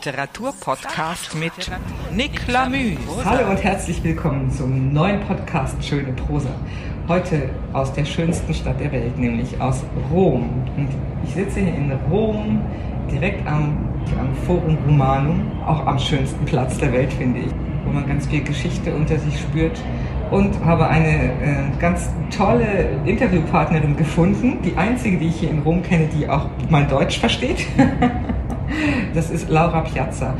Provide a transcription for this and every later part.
Literaturpodcast mit Nick Lamü. Hallo und herzlich willkommen zum neuen Podcast Schöne Prosa. Heute aus der schönsten Stadt der Welt, nämlich aus Rom. Und ich sitze hier in Rom, direkt am, am Forum Romanum, auch am schönsten Platz der Welt, finde ich, wo man ganz viel Geschichte unter sich spürt und habe eine äh, ganz tolle Interviewpartnerin gefunden, die einzige, die ich hier in Rom kenne, die auch mein Deutsch versteht. das ist Laura Piazza.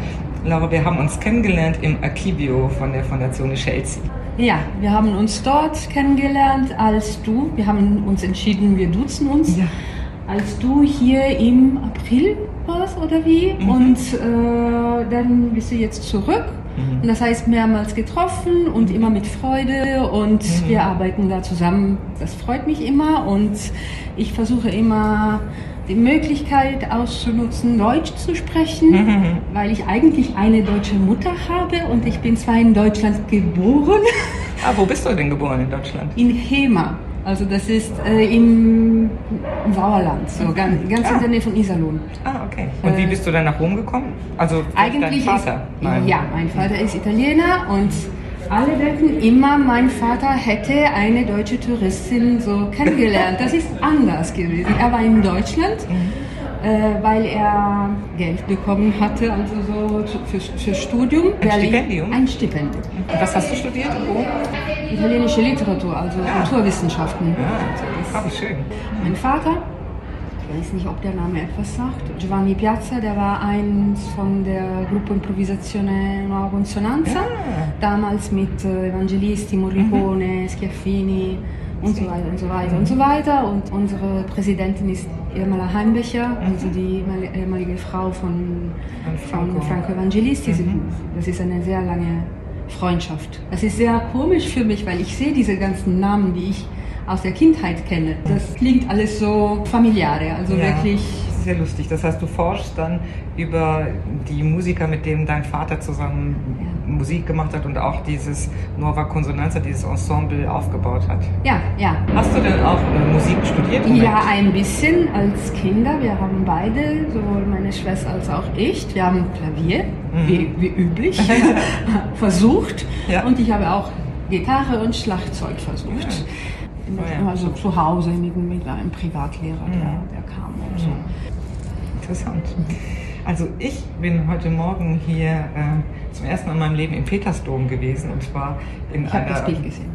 Laura, wir haben uns kennengelernt im Archivio von der Fondation Chelsea. Ja, wir haben uns dort kennengelernt, als du, wir haben uns entschieden, wir duzen uns, Ja. als du hier im April warst oder wie Mhm. und äh, dann bist du jetzt zurück. Mhm. Und das heißt mehrmals getroffen und immer mit Freude und Mhm. wir arbeiten da zusammen. Das freut mich immer und ich versuche immer die Möglichkeit auszunutzen, Deutsch zu sprechen, Mhm. weil ich eigentlich eine deutsche Mutter habe und ich bin zwar in Deutschland geboren, Ah, wo bist du denn geboren in Deutschland? in Hema. Also das ist äh, im, Sauerland, so ganz, ganz Ah. in der Nähe von Iserlohn. Ah, okay. Und wie Äh, bist du dann nach Rom gekommen? Also Eigentlich dein Vater? ist ja, mein Vater ist Italiener und alle denken immer, mein Vater hätte eine deutsche Touristin so kennengelernt. Das ist anders gewesen. Er war in Deutschland, Mhm. äh, weil er Geld bekommen hatte, also so für, für Studium. Ein Berlin- Stipendium? Ein Stipendium. Und was hast du studiert Rom? Italienische Literatur, also Kulturwissenschaften. Ja, ah, wie schön. Mein Vater, ich weiß nicht, ob der Name etwas sagt, Giovanni Piazza, der war eins von der Gruppe Improvvisazione Nuova Consonanza, Ja. damals mit äh, Evangelisti, Morricone, Schiaffini und so weiter und so weiter und so weiter. Und unsere Präsidentin ist Irmela Heimbecher, also die ehemalige- Frau von, Von Franco. Evangelisti. Mhm. Das ist eine sehr lange Freundschaft. Das ist sehr komisch für mich, weil ich sehe diese ganzen Namen, die ich aus der Kindheit kenne. Das klingt alles so familiare, also Ja, wirklich. Das ist ja lustig. Das heißt, du forschst dann über die Musiker, mit denen dein Vater zusammen Musik gemacht hat und auch dieses Nova Consonanza, dieses Ensemble aufgebaut hat. Ja, ja. Hast du denn auch äh, Musik studiert? Moment. Ja, ein bisschen als Kinder. Wir haben beide, sowohl meine Schwester als auch ich, wir haben Klavier, Mhm. wie, wie üblich, versucht. Ja. Und ich habe auch Gitarre und Schlagzeug versucht. Ja. Oh ja. immer so zu Hause mit, mit einem Privatlehrer, der, Mhm. der kam und so. Interessant. Also ich bin heute Morgen hier äh, zum ersten Mal in meinem Leben im Petersdom gewesen und zwar in Ich habe einer... das Bild gesehen.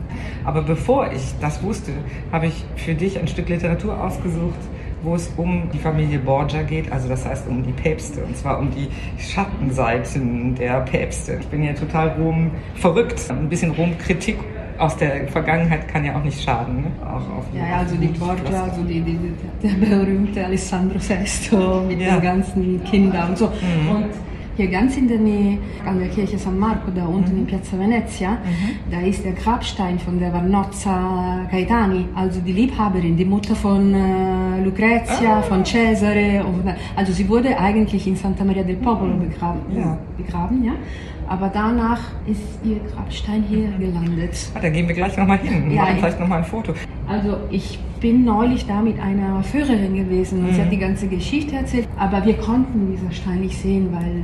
Aber bevor ich das wusste, habe ich für dich ein Stück Literatur ausgesucht, wo es um die Familie Borgia geht, also das heißt um die Päpste, und zwar um die Schattenseiten der Päpste. Ich bin ja total Rom verrückt. Ein bisschen Rom-Kritik aus der Vergangenheit kann ja auch nicht schaden. Ne? Auch auf Ja, ja, also die Borgia, also die, die, die, der berühmte Alessandro VI mit Ja. den ganzen Kindern und so. Mhm. Und hier ganz in der Nähe an der Kirche San Marco, da unten Mhm. in Piazza Venezia, da ist der Grabstein von der Vannozza Gaetani, also die Liebhaberin, die Mutter von äh, Lucrezia, Ah. von Cesare. Und, also sie wurde eigentlich in Santa Maria del Popolo begraben, Ja. begraben ja. Aber danach ist ihr Grabstein hier gelandet. Ah, da gehen wir gleich nochmal hin. Ja, machen ich- vielleicht nochmal ein Foto. Also ich bin neulich da mit einer Führerin gewesen und sie Mhm. hat die ganze Geschichte erzählt, aber wir konnten diesen Stein nicht sehen, weil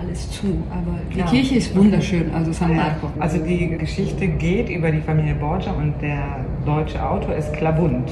alles zu. Aber die Ja. Kirche ist wunderschön, also San Marco. Also die Geschichte geht über die Familie Borgia und der deutsche Autor ist Klabund.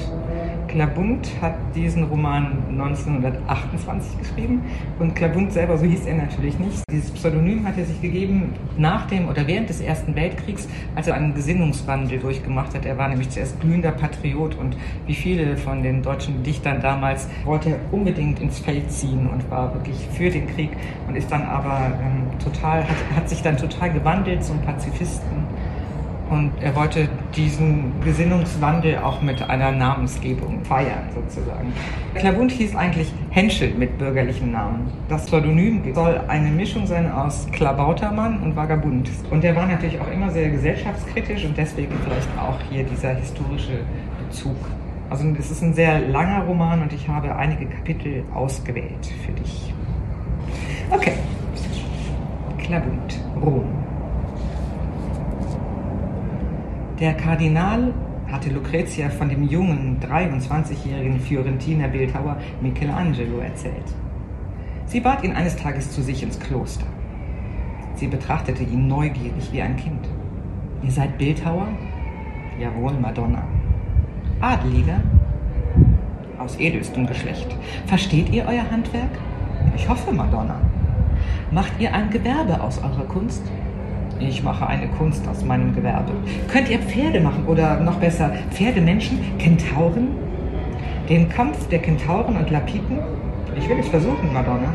Klabund hat diesen Roman 1928 geschrieben und Klabund selber, so hieß er natürlich nicht. Dieses Pseudonym hat er sich gegeben nach dem oder während des Ersten Weltkriegs, als er einen Gesinnungswandel durchgemacht hat. Er war nämlich zuerst glühender Patriot und wie viele von den deutschen Dichtern damals wollte er unbedingt ins Feld ziehen und war wirklich für den Krieg und ist dann aber ähm, total, hat, hat sich dann total gewandelt zum Pazifisten. Und er wollte diesen Gesinnungswandel auch mit einer Namensgebung feiern, sozusagen. Klabund hieß eigentlich Henschel mit bürgerlichen Namen. Das Pseudonym soll eine Mischung sein aus Klabautermann und Vagabund. Und er war natürlich auch immer sehr gesellschaftskritisch und deswegen vielleicht auch hier dieser historische Bezug. Also es ist ein sehr langer Roman und ich habe einige Kapitel ausgewählt für dich. Okay. Klabund, Rom. Der Kardinal hatte Lucrezia von dem jungen, 23-jährigen Fiorentiner Bildhauer Michelangelo erzählt. Sie bat ihn eines Tages zu sich ins Kloster. Sie betrachtete ihn neugierig wie ein Kind. Ihr seid Bildhauer? Jawohl, Madonna. Adeliger? Aus edelstem Geschlecht. Versteht ihr euer Handwerk? Ich hoffe, Madonna. Macht ihr ein Gewerbe aus eurer Kunst? Ich mache eine Kunst aus meinem Gewerbe. Könnt ihr Pferde machen oder noch besser Pferdemenschen, Kentauren? Den Kampf der Kentauren und Lapiten? Ich will es versuchen, Madonna.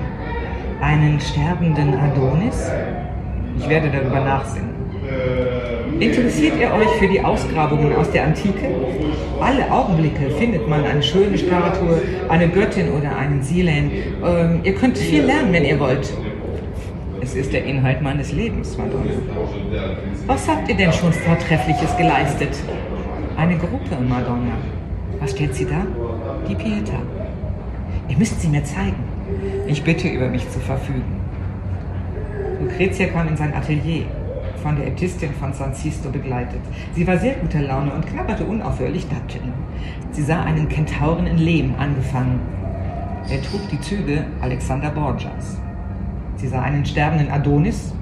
Einen sterbenden Adonis? Ich werde darüber nachsinnen. Interessiert ihr euch für die Ausgrabungen aus der Antike? Alle Augenblicke findet man eine schöne Statue, eine Göttin oder einen Silen. Ähm, ihr könnt viel lernen, wenn ihr wollt. Es ist der Inhalt meines Lebens, Madonna. Was habt ihr denn schon Vortreffliches geleistet? Eine Gruppe, Madonna. Was steht sie da? Die Pieta. Ihr müsst sie mir zeigen. Ich bitte, über mich zu verfügen. Lucrezia kam in sein Atelier, von der Äbtistin von San Sisto begleitet. Sie war sehr guter Laune und knabberte unaufhörlich Datteln. Sie sah einen Kentauren in Lehm angefangen. Er trug die Züge Alexander Borgias. Sie sah einen sterbenden Adonis.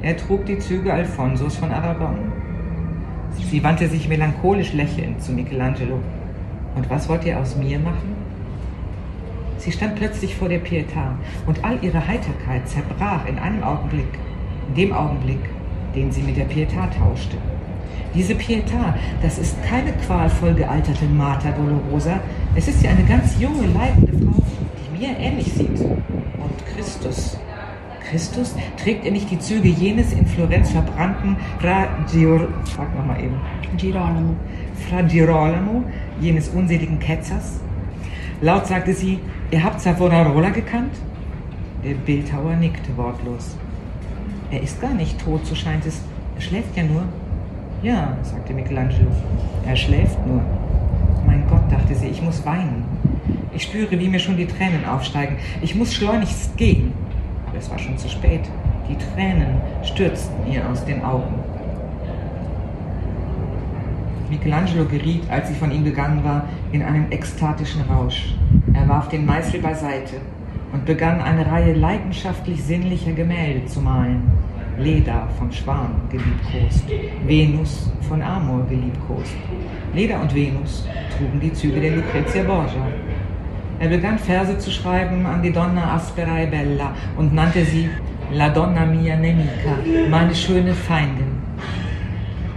Er trug die Züge Alfonsos von Aragon. Sie wandte sich melancholisch lächelnd zu Michelangelo. Und was wollt ihr aus mir machen? Sie stand plötzlich vor der Pietà und all ihre Heiterkeit zerbrach in einem Augenblick, in dem Augenblick, den sie mit der Pietà tauschte. Diese Pietà, das ist keine qualvoll gealterte Mater Dolorosa, es ist ja eine ganz junge, leidende Frau, die mir ähnlich sieht. Und Christus, Christus? Trägt er nicht die Züge jenes in Florenz verbrannten Fra, Gir Sag noch mal eben. Girolamo. Fra Girolamo, jenes unseligen Ketzers? Laut sagte sie, ihr habt Savonarola gekannt? Der Bildhauer nickte wortlos. Er ist gar nicht tot, so scheint es. Er schläft ja nur. Ja, sagte Michelangelo. Er schläft nur. Mein Gott, dachte sie, ich muss weinen. Ich spüre, wie mir schon die Tränen aufsteigen. Ich muss schleunigst gehen es war schon zu spät. Die Tränen stürzten ihr aus den Augen. Michelangelo geriet, als sie von ihm gegangen war, in einen ekstatischen Rausch. Er warf den Meißel beiseite und begann eine Reihe leidenschaftlich sinnlicher Gemälde zu malen. Leda von Schwan geliebkost, Venus von Amor geliebkost. Leda und Venus trugen die Züge der Lucrezia Borgia. Er begann Verse zu schreiben an die Donna Aspera e Bella und nannte sie La Donna mia nemica, meine schöne Feindin.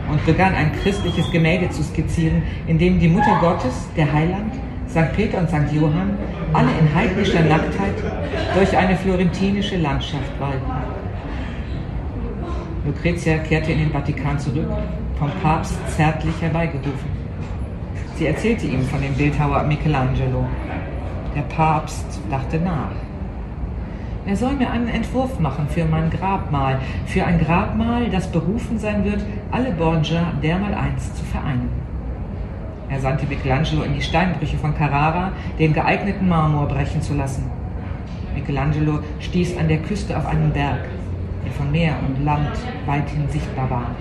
Und begann ein christliches Gemälde zu skizzieren, in dem die Mutter Gottes, der Heiland, St. Peter und St. Johann, alle in heidnischer Nacktheit durch eine florentinische Landschaft walten. Lucretia kehrte in den Vatikan zurück, vom Papst zärtlich herbeigerufen. Sie erzählte ihm von dem Bildhauer Michelangelo, der Papst dachte nach. Er soll mir einen Entwurf machen für mein Grabmal, für ein Grabmal, das berufen sein wird, alle Borgia dermaleinst zu vereinen. Er sandte Michelangelo in die Steinbrüche von Carrara, den geeigneten Marmor brechen zu lassen. Michelangelo stieß an der Küste auf einen Berg, der von Meer und Land weithin sichtbar war.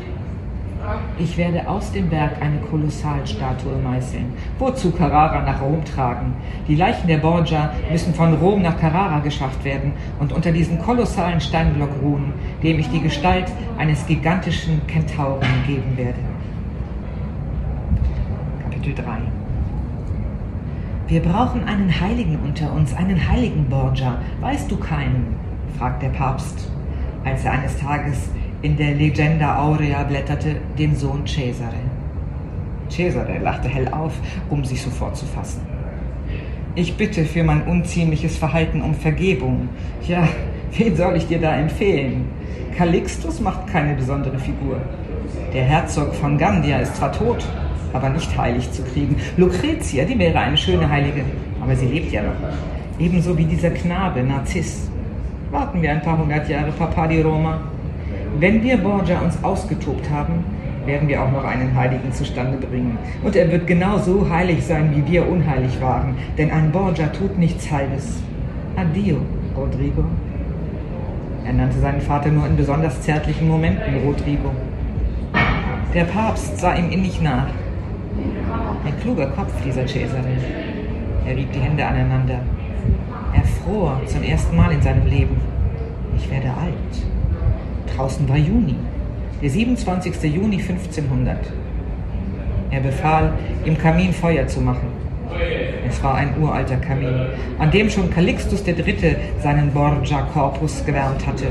Ich werde aus dem Berg eine Kolossalstatue meißeln. Wozu Carrara nach Rom tragen? Die Leichen der Borgia müssen von Rom nach Carrara geschafft werden und unter diesen kolossalen Steinblock ruhen, dem ich die Gestalt eines gigantischen Kentauren geben werde. Kapitel 3 Wir brauchen einen Heiligen unter uns, einen heiligen Borgia. Weißt du keinen? fragt der Papst, als er eines Tages in der Legenda Aurea blätterte, den Sohn Cesare. Cesare lachte hell auf, um sich sofort zu fassen. Ich bitte für mein unziemliches Verhalten um Vergebung. Ja, wen soll ich dir da empfehlen? Calixtus macht keine besondere Figur. Der Herzog von Gandia ist zwar tot, aber nicht heilig zu kriegen. Lucretia, die wäre eine schöne Heilige, aber sie lebt ja noch. Ebenso wie dieser Knabe, Narziss. Warten wir ein paar hundert Jahre, Papa di Roma. Wenn wir Borgia uns ausgetobt haben, werden wir auch noch einen Heiligen zustande bringen. Und er wird genauso heilig sein, wie wir unheilig waren. Denn ein Borgia tut nichts Halbes. Addio, Rodrigo. Er nannte seinen Vater nur in besonders zärtlichen Momenten Rodrigo. Der Papst sah ihm innig nach. Ein kluger Kopf, dieser Cesare. Er rieb die Hände aneinander. Er fror zum ersten Mal in seinem Leben. Ich werde alt. Draußen war Juni, der 27. Juni 1500. Er befahl, im Kamin Feuer zu machen. Es war ein uralter Kamin, an dem schon Calixtus III. seinen Borgia Corpus gewärmt hatte.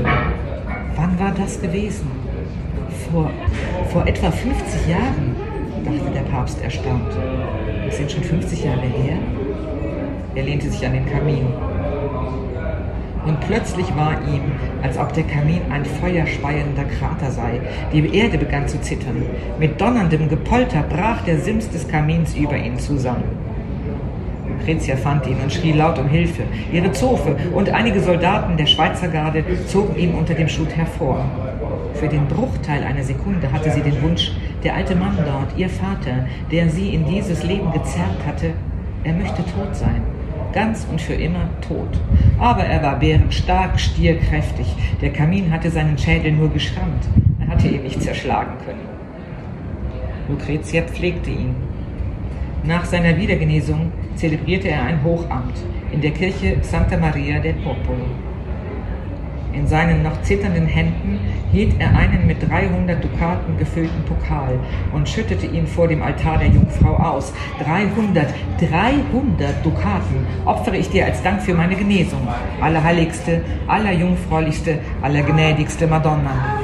Wann war das gewesen? Vor, vor etwa 50 Jahren, dachte der Papst erstaunt. Das sind schon 50 Jahre her? Er lehnte sich an den Kamin. Und plötzlich war ihm, als ob der Kamin ein feuerspeiender Krater sei. Die Erde begann zu zittern. Mit donnerndem Gepolter brach der Sims des Kamins über ihn zusammen. Lucretia fand ihn und schrie laut um Hilfe. Ihre Zofe und einige Soldaten der Schweizer Garde zogen ihn unter dem Schutt hervor. Für den Bruchteil einer Sekunde hatte sie den Wunsch, der alte Mann dort, ihr Vater, der sie in dieses Leben gezerrt hatte, er möchte tot sein ganz und für immer tot. Aber er war bärenstark, stierkräftig. Der Kamin hatte seinen Schädel nur geschrammt. Er hatte ihn nicht zerschlagen können. Lucretia pflegte ihn. Nach seiner Wiedergenesung zelebrierte er ein Hochamt in der Kirche Santa Maria del Popolo. In seinen noch zitternden Händen hielt er einen mit 300 Dukaten gefüllten Pokal und schüttete ihn vor dem Altar der Jungfrau aus. 300, 300 Dukaten opfere ich dir als Dank für meine Genesung. Allerheiligste, allerjungfräulichste, allergnädigste Madonna.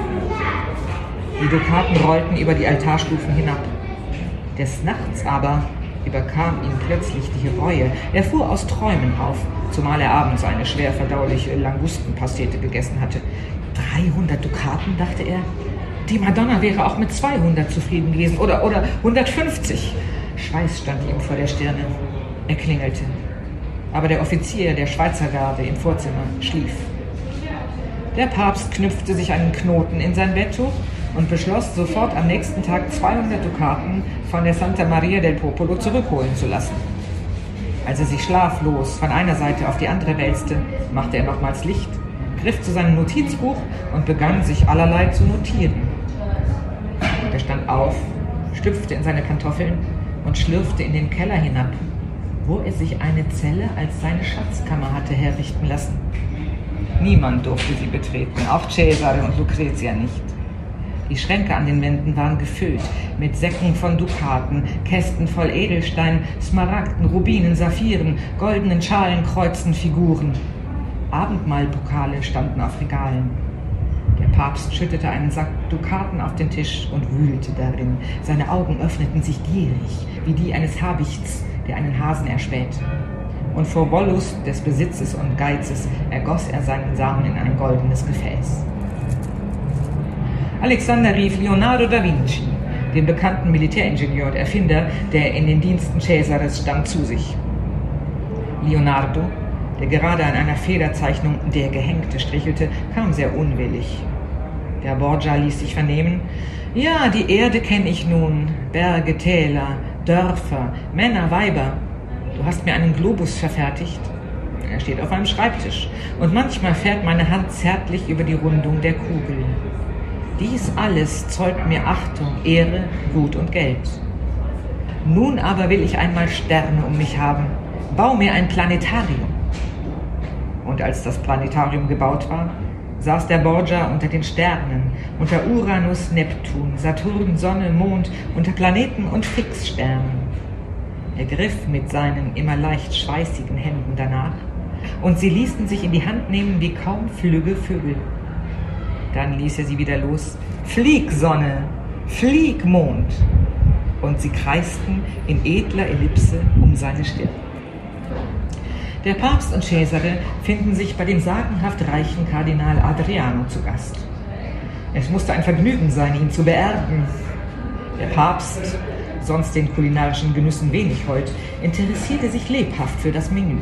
Die Dukaten rollten über die Altarstufen hinab. Des Nachts aber überkam ihn plötzlich die Reue. Er fuhr aus Träumen auf, zumal er abends eine schwer verdauliche Langustenpastete gegessen hatte. 300 Dukaten, dachte er. Die Madonna wäre auch mit 200 zufrieden gewesen oder, oder 150. Schweiß stand ihm vor der Stirne. Er klingelte. Aber der Offizier der Schweizer Garde im Vorzimmer schlief. Der Papst knüpfte sich einen Knoten in sein Betttuch und beschloss, sofort am nächsten Tag 200 Dukaten von der Santa Maria del Popolo zurückholen zu lassen. Als er sich schlaflos von einer Seite auf die andere wälzte, machte er nochmals Licht, griff zu seinem Notizbuch und begann sich allerlei zu notieren. er stand auf, stüpfte in seine Pantoffeln und schlürfte in den Keller hinab, wo er sich eine Zelle als seine Schatzkammer hatte herrichten lassen. Niemand durfte sie betreten, auch Cesare und Lucretia nicht. Die Schränke an den Wänden waren gefüllt mit Säcken von Dukaten, Kästen voll Edelstein, Smaragden, Rubinen, Saphiren, goldenen Schalen, Kreuzen, Figuren. Abendmahlpokale standen auf Regalen. Der Papst schüttete einen Sack Dukaten auf den Tisch und wühlte darin. Seine Augen öffneten sich gierig, wie die eines Habichts, der einen Hasen erspäht. Und vor Wollust des Besitzes und Geizes ergoss er seinen Samen in ein goldenes Gefäß. Alexander rief Leonardo da Vinci, den bekannten Militäringenieur und Erfinder, der in den Diensten Cäsares stand, zu sich. Leonardo, der gerade an einer Federzeichnung Der Gehängte strichelte, kam sehr unwillig. Der Borgia ließ sich vernehmen, ja, die Erde kenne ich nun, Berge, Täler, Dörfer, Männer, Weiber. Du hast mir einen Globus verfertigt. Er steht auf einem Schreibtisch und manchmal fährt meine Hand zärtlich über die Rundung der Kugel. Dies alles zeugt mir Achtung, Ehre, Gut und Geld. Nun aber will ich einmal Sterne um mich haben. Bau mir ein Planetarium. Und als das Planetarium gebaut war, saß der Borgia unter den Sternen, unter Uranus, Neptun, Saturn, Sonne, Mond, unter Planeten und Fixsternen. Er griff mit seinen immer leicht schweißigen Händen danach, und sie ließen sich in die Hand nehmen wie kaum flügge Vögel. Dann ließ er sie wieder los. Flieg, Sonne, flieg, Mond. Und sie kreisten in edler Ellipse um seine Stirn. Der Papst und Cesare finden sich bei dem sagenhaft reichen Kardinal Adriano zu Gast. Es musste ein Vergnügen sein, ihn zu beerben. Der Papst, sonst den kulinarischen Genüssen wenig heut, interessierte sich lebhaft für das Menü.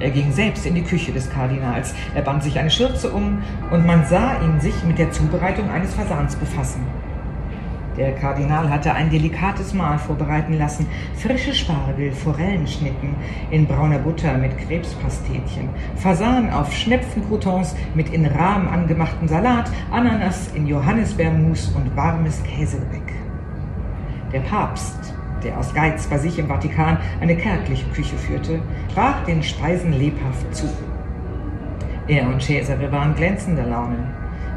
Er ging selbst in die Küche des Kardinals. Er band sich eine Schürze um und man sah ihn sich mit der Zubereitung eines Fasans befassen. Der Kardinal hatte ein delikates Mahl vorbereiten lassen. Frische Spargel, Forellenschnitten in brauner Butter mit Krebspastetchen, Fasan auf Schnepfencroutons mit in Rahm angemachten Salat, Ananas in Johannisbeermus und warmes Käsegebäck. Der Papst der aus Geiz bei sich im Vatikan eine kärgliche Küche führte, sprach den Speisen lebhaft zu. Er und Cesare waren glänzender Laune.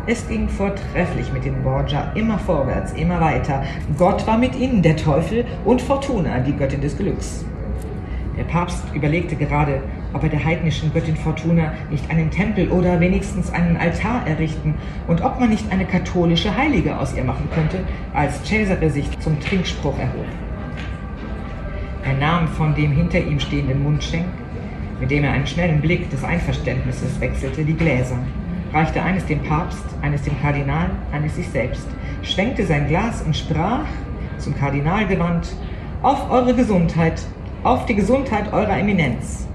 Es ging vortrefflich mit den Borgia, immer vorwärts, immer weiter. Gott war mit ihnen, der Teufel und Fortuna, die Göttin des Glücks. Der Papst überlegte gerade, ob er der heidnischen Göttin Fortuna nicht einen Tempel oder wenigstens einen Altar errichten und ob man nicht eine katholische Heilige aus ihr machen könnte, als Cesare sich zum Trinkspruch erhob. Er nahm von dem hinter ihm stehenden Mundschenk, mit dem er einen schnellen Blick des Einverständnisses wechselte, die Gläser, reichte eines dem Papst, eines dem Kardinal, eines sich selbst, schwenkte sein Glas und sprach, zum Kardinal gewandt, auf eure Gesundheit, auf die Gesundheit eurer Eminenz.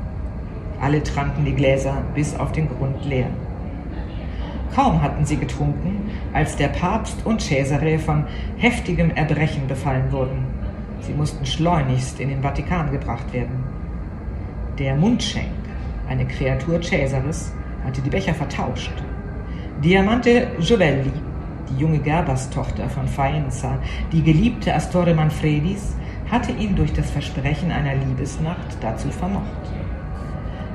Alle tranken die Gläser bis auf den Grund leer. Kaum hatten sie getrunken, als der Papst und Cesare von heftigem Erbrechen befallen wurden. Sie mussten schleunigst in den Vatikan gebracht werden. Der Mundschenk, eine Kreatur Cäsares, hatte die Becher vertauscht. Diamante Giovelli, die junge Gerberstochter von Faenza, die geliebte Astore Manfredis, hatte ihn durch das Versprechen einer Liebesnacht dazu vermocht.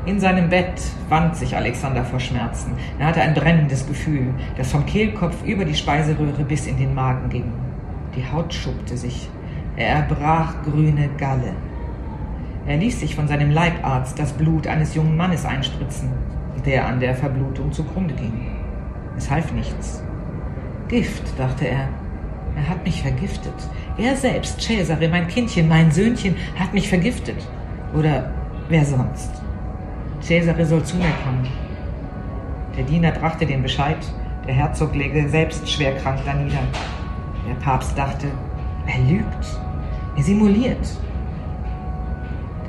In seinem Bett wand sich Alexander vor Schmerzen. Er hatte ein brennendes Gefühl, das vom Kehlkopf über die Speiseröhre bis in den Magen ging. Die Haut schuppte sich. Er erbrach grüne Galle. Er ließ sich von seinem Leibarzt das Blut eines jungen Mannes einspritzen, der an der Verblutung zugrunde ging. Es half nichts. Gift, dachte er. Er hat mich vergiftet. Er selbst, Cesare, mein Kindchen, mein Söhnchen, hat mich vergiftet. Oder wer sonst? Cesare soll zu mir kommen. Der Diener brachte den Bescheid, der Herzog läge selbst schwer krank danieder. Der Papst dachte, er lügt, er simuliert.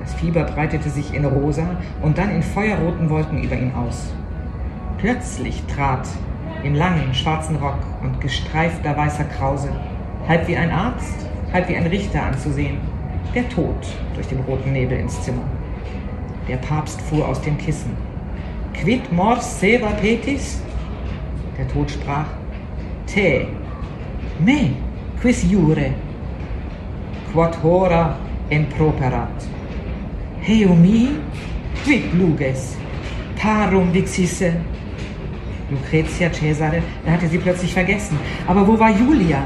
Das Fieber breitete sich in rosa und dann in feuerroten Wolken über ihn aus. Plötzlich trat in langen schwarzen Rock und gestreifter weißer Krause, halb wie ein Arzt, halb wie ein Richter anzusehen, der Tod durch den roten Nebel ins Zimmer. Der Papst fuhr aus dem Kissen. Quid mors seva petis? Der Tod sprach, Te, me, quis jure, quod hora improperat. Heu mi, quid luges, parum vixisse. Lucretia Cesare, da hatte sie plötzlich vergessen. Aber wo war Julia?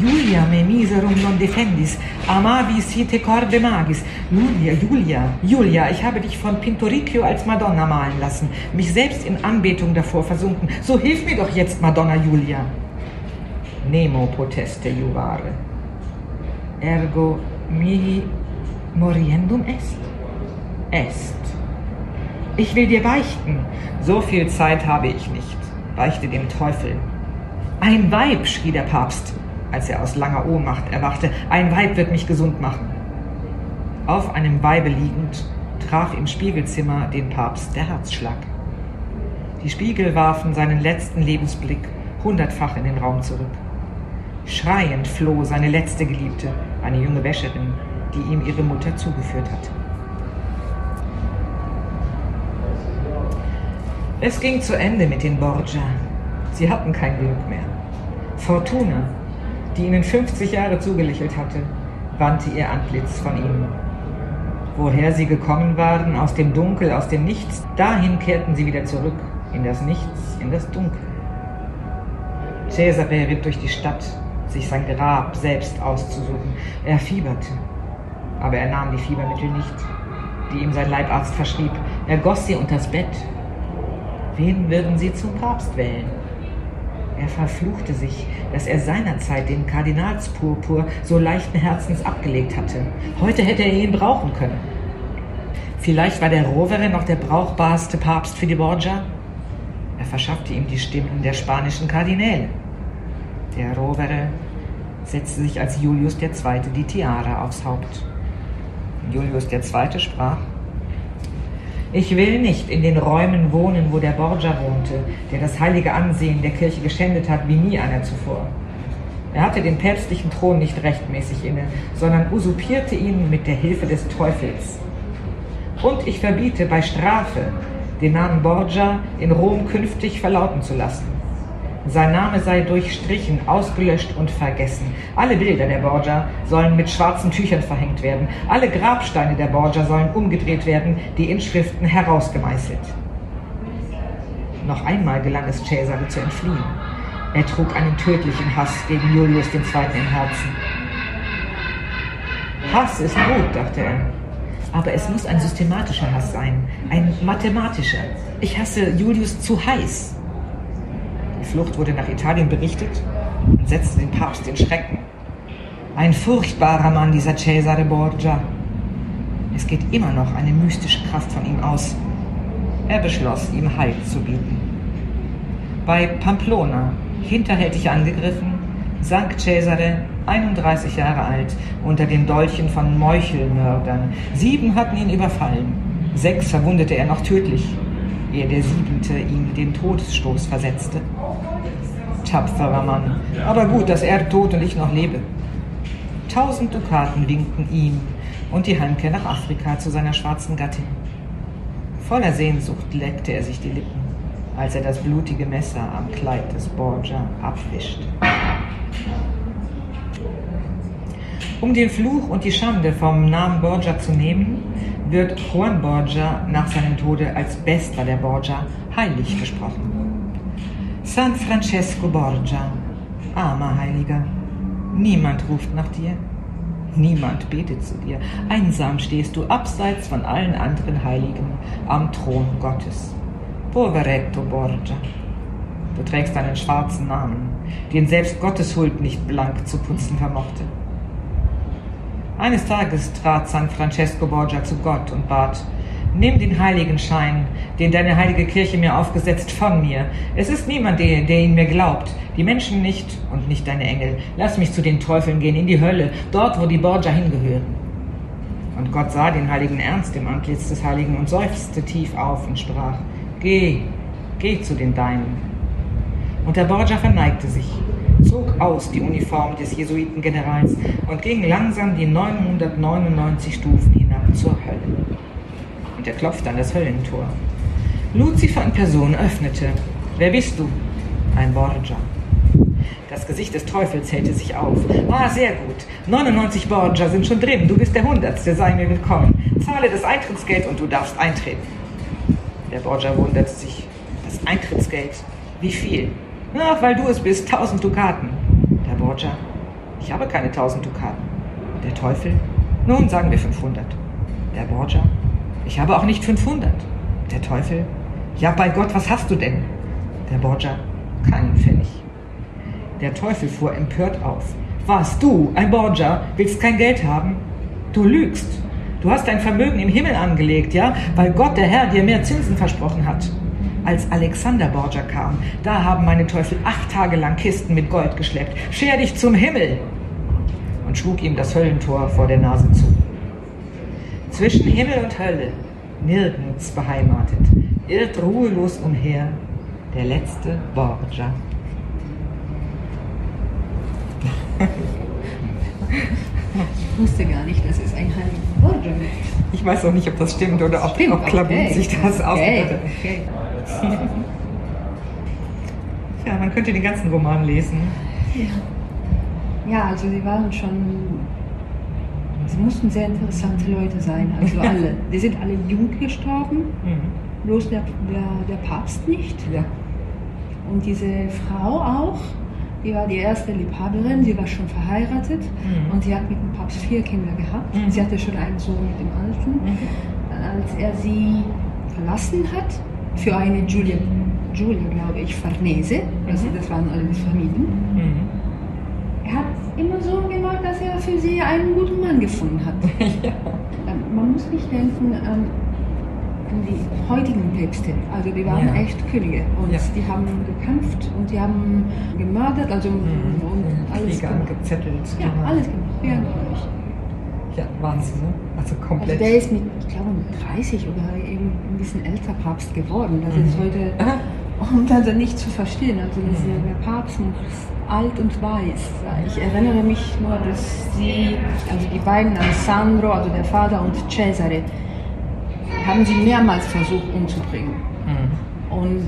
Julia me miserum non defendis, amavi site corde magis. Julia, Julia, Julia, ich habe dich von Pintoricchio als Madonna malen lassen, mich selbst in Anbetung davor versunken. So hilf mir doch jetzt, Madonna Julia. Nemo poteste juvare. Ergo mihi moriendum est. Est. Ich will dir beichten. So viel Zeit habe ich nicht. Beichte dem Teufel. Ein Weib, schrie der Papst als er aus langer Ohnmacht erwachte. Ein Weib wird mich gesund machen. Auf einem Weibe liegend traf im Spiegelzimmer den Papst der Herzschlag. Die Spiegel warfen seinen letzten Lebensblick hundertfach in den Raum zurück. Schreiend floh seine letzte Geliebte, eine junge Wäscherin, die ihm ihre Mutter zugeführt hatte. Es ging zu Ende mit den Borgia. Sie hatten kein Glück mehr. Fortuna, die ihnen 50 Jahre zugelächelt hatte, wandte ihr Antlitz von ihnen. Woher sie gekommen waren, aus dem Dunkel, aus dem Nichts, dahin kehrten sie wieder zurück, in das Nichts, in das Dunkel. Cesare ritt durch die Stadt, sich sein Grab selbst auszusuchen. Er fieberte, aber er nahm die Fiebermittel nicht, die ihm sein Leibarzt verschrieb. Er goss sie unters Bett. Wen würden sie zum Papst wählen? Er verfluchte sich, dass er seinerzeit den Kardinalspurpur so leichten Herzens abgelegt hatte. Heute hätte er ihn brauchen können. Vielleicht war der Rovere noch der brauchbarste Papst für die Borgia? Er verschaffte ihm die Stimmen der spanischen Kardinäle. Der Rovere setzte sich als Julius II. die Tiara aufs Haupt. Julius II. sprach, ich will nicht in den Räumen wohnen, wo der Borgia wohnte, der das heilige Ansehen der Kirche geschändet hat wie nie einer zuvor. Er hatte den päpstlichen Thron nicht rechtmäßig inne, sondern usurpierte ihn mit der Hilfe des Teufels. Und ich verbiete bei Strafe, den Namen Borgia in Rom künftig verlauten zu lassen. Sein Name sei durchstrichen, ausgelöscht und vergessen. Alle Bilder der Borgia sollen mit schwarzen Tüchern verhängt werden. Alle Grabsteine der Borgia sollen umgedreht werden, die Inschriften herausgemeißelt. Noch einmal gelang es Cesare zu entfliehen. Er trug einen tödlichen Hass gegen Julius II. im Herzen. Hass ist gut, dachte er. Aber es muss ein systematischer Hass sein, ein mathematischer. Ich hasse Julius zu heiß. Die Flucht wurde nach Italien berichtet und setzte den Papst in Schrecken. Ein furchtbarer Mann, dieser Cesare Borgia. Es geht immer noch eine mystische Kraft von ihm aus. Er beschloss, ihm Heil zu bieten. Bei Pamplona, hinterhältig angegriffen, sank Cesare 31 Jahre alt, unter den Dolchen von Meuchelmördern. Sieben hatten ihn überfallen. Sechs verwundete er noch tödlich, ehe der siebente ihm den Todesstoß versetzte. Tapferer Mann, aber gut, dass er tot und ich noch lebe. Tausend Dukaten winkten ihm und die Heimkehr nach Afrika zu seiner schwarzen Gattin. Voller Sehnsucht leckte er sich die Lippen, als er das blutige Messer am Kleid des Borgia abwischte. Um den Fluch und die Schande vom Namen Borgia zu nehmen, wird Juan Borgia nach seinem Tode als Bester der Borgia heilig gesprochen. San Francesco Borgia, armer Heiliger, niemand ruft nach dir, niemand betet zu dir, einsam stehst du abseits von allen anderen Heiligen am Thron Gottes. Poveretto Borgia. Du trägst einen schwarzen Namen, den selbst Gottes Huld nicht blank zu putzen vermochte. Eines Tages trat San Francesco Borgia zu Gott und bat, Nimm den Heiligenschein, den deine heilige Kirche mir aufgesetzt, von mir. Es ist niemand, der, der ihn mir glaubt. Die Menschen nicht und nicht deine Engel. Lass mich zu den Teufeln gehen, in die Hölle, dort, wo die Borgia hingehören. Und Gott sah den heiligen Ernst im Antlitz des Heiligen und seufzte tief auf und sprach, Geh, geh zu den Deinen. Und der Borgia verneigte sich zog aus die Uniform des Jesuitengenerals und ging langsam die 999 Stufen hinab zur Hölle. Und er klopfte an das Höllentor. Luzifer in Person öffnete. Wer bist du? Ein Borgia. Das Gesicht des Teufels hellte sich auf. Ah, sehr gut. 99 Borgia sind schon drin. Du bist der Hundertste. Sei mir willkommen. Zahle das Eintrittsgeld und du darfst eintreten. Der Borgia wunderte sich. Das Eintrittsgeld? Wie viel? Ach, weil du es bist, tausend Dukaten. Der Borgia, ich habe keine tausend Dukaten. Der Teufel, nun sagen wir 500. Der Borgia, ich habe auch nicht 500. Der Teufel, ja bei Gott, was hast du denn? Der Borgia, keinen Pfennig. Der Teufel fuhr empört auf. Was, du, ein Borgia, willst kein Geld haben? Du lügst. Du hast dein Vermögen im Himmel angelegt, ja, weil Gott, der Herr, dir mehr Zinsen versprochen hat als Alexander Borgia kam, da haben meine Teufel acht Tage lang Kisten mit Gold geschleppt. Scher dich zum Himmel! Und schlug ihm das Höllentor vor der Nase zu. Zwischen Himmel und Hölle, nirgends beheimatet, irrt ruhelos umher der letzte Borgia. Ich wusste gar nicht, dass es ein heiliger Borgia gibt. Ich weiß auch nicht, ob das stimmt oder ob, stimmt, ob Klabun okay. sich das okay. ausgedacht hat. Okay. ja, man könnte den ganzen Roman lesen. Ja. ja, also sie waren schon. Sie mussten sehr interessante Leute sein, also alle. Die sind alle jung gestorben, mhm. bloß der, der, der Papst nicht. Ja. Und diese Frau auch, die war die erste Liebhaberin, sie war schon verheiratet mhm. und sie hat mit dem Papst vier Kinder gehabt. Mhm. Sie hatte schon einen Sohn mit dem Alten. Mhm. Als er sie verlassen hat, für eine Julia, Julia glaube ich, Farnese, also mhm. das waren alles Familien. Mhm. Er hat immer so gemacht, dass er für sie einen guten Mann gefunden hat. ja. Ähm, man muss nicht denken an, an die heutigen Päpste. Also die waren ja. echt Könige und ja. die haben gekämpft und die haben gemordet, also mhm. und alles Kriege angezettelt. Ja, genau. alles gemacht. Ja, ja, Wahnsinn, ne? Also komplett. Also der ist mit, ich glaube, mit 30 oder eben ein bisschen älter Papst geworden. Das mhm. ist heute, um das nicht zu verstehen. Also mhm. der Papst ist alt und weiß. Ich erinnere mich nur, dass sie, also die beiden, Alessandro, also der Vater und Cesare, haben sie mehrmals versucht umzubringen. Mhm. Und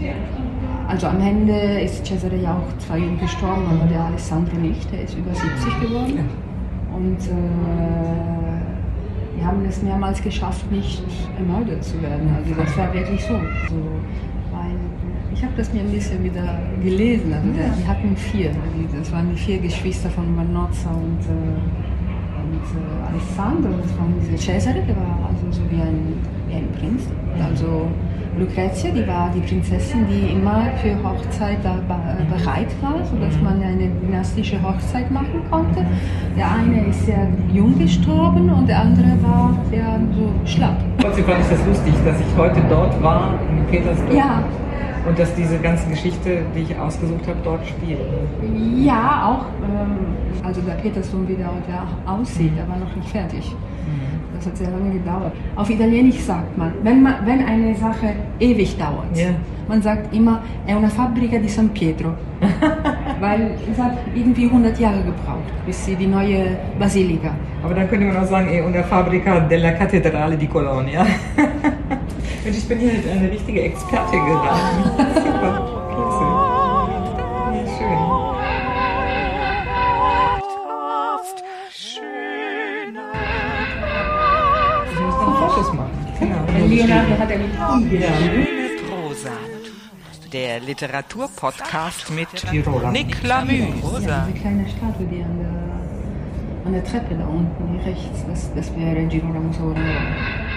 also am Ende ist Cesare ja auch zwar jung gestorben, aber der Alessandro nicht. Der ist über 70 geworden. Und äh, wir haben es mehrmals geschafft, nicht ermordet zu werden. Also das war wirklich so. so weil ich habe das mir ein bisschen wieder gelesen. Also der, die hatten vier. Das waren die vier Geschwister von Manozza und äh, Alessandro. Das waren diese Cesare, der war also so wie ein, wie ein Prinz. Also Lucrezia, die war die Prinzessin, die immer für Hochzeit da bereit war, sodass man eine dynastische Hochzeit machen konnte. Der eine ist sehr jung gestorben und der andere war sehr so schlapp. Trotzdem fand ich das lustig, dass ich heute dort war, in Petersdorf. Ja. Und dass diese ganze Geschichte, die ich ausgesucht habe, dort spielt. Ja, auch. Ähm, also der Petersdom, wie der heute aussieht, der war noch nicht fertig. Das hat sehr lange gedauert. Auf Italienisch sagt man, wenn, man, wenn eine Sache ewig dauert, Ja. man sagt immer, è una fabbrica di San Pietro. Weil es hat irgendwie 100 Jahre gebraucht, bis sie die neue Basilika. Aber dann könnte man auch sagen, eh, una fabbrica della cattedrale di Colonia. Und ich bin hier halt eine richtige Expertin geraten. Super, klasse. Ja, schön. Ich muss noch Fotos machen. Genau. Leonardo hat eine Igel. Prosa. Der Literaturpodcast mit. Nick Lamü. Ja, diese kleine Statue, die an der, an der Treppe da unten, rechts, das, das wäre Girolamo Savonarola.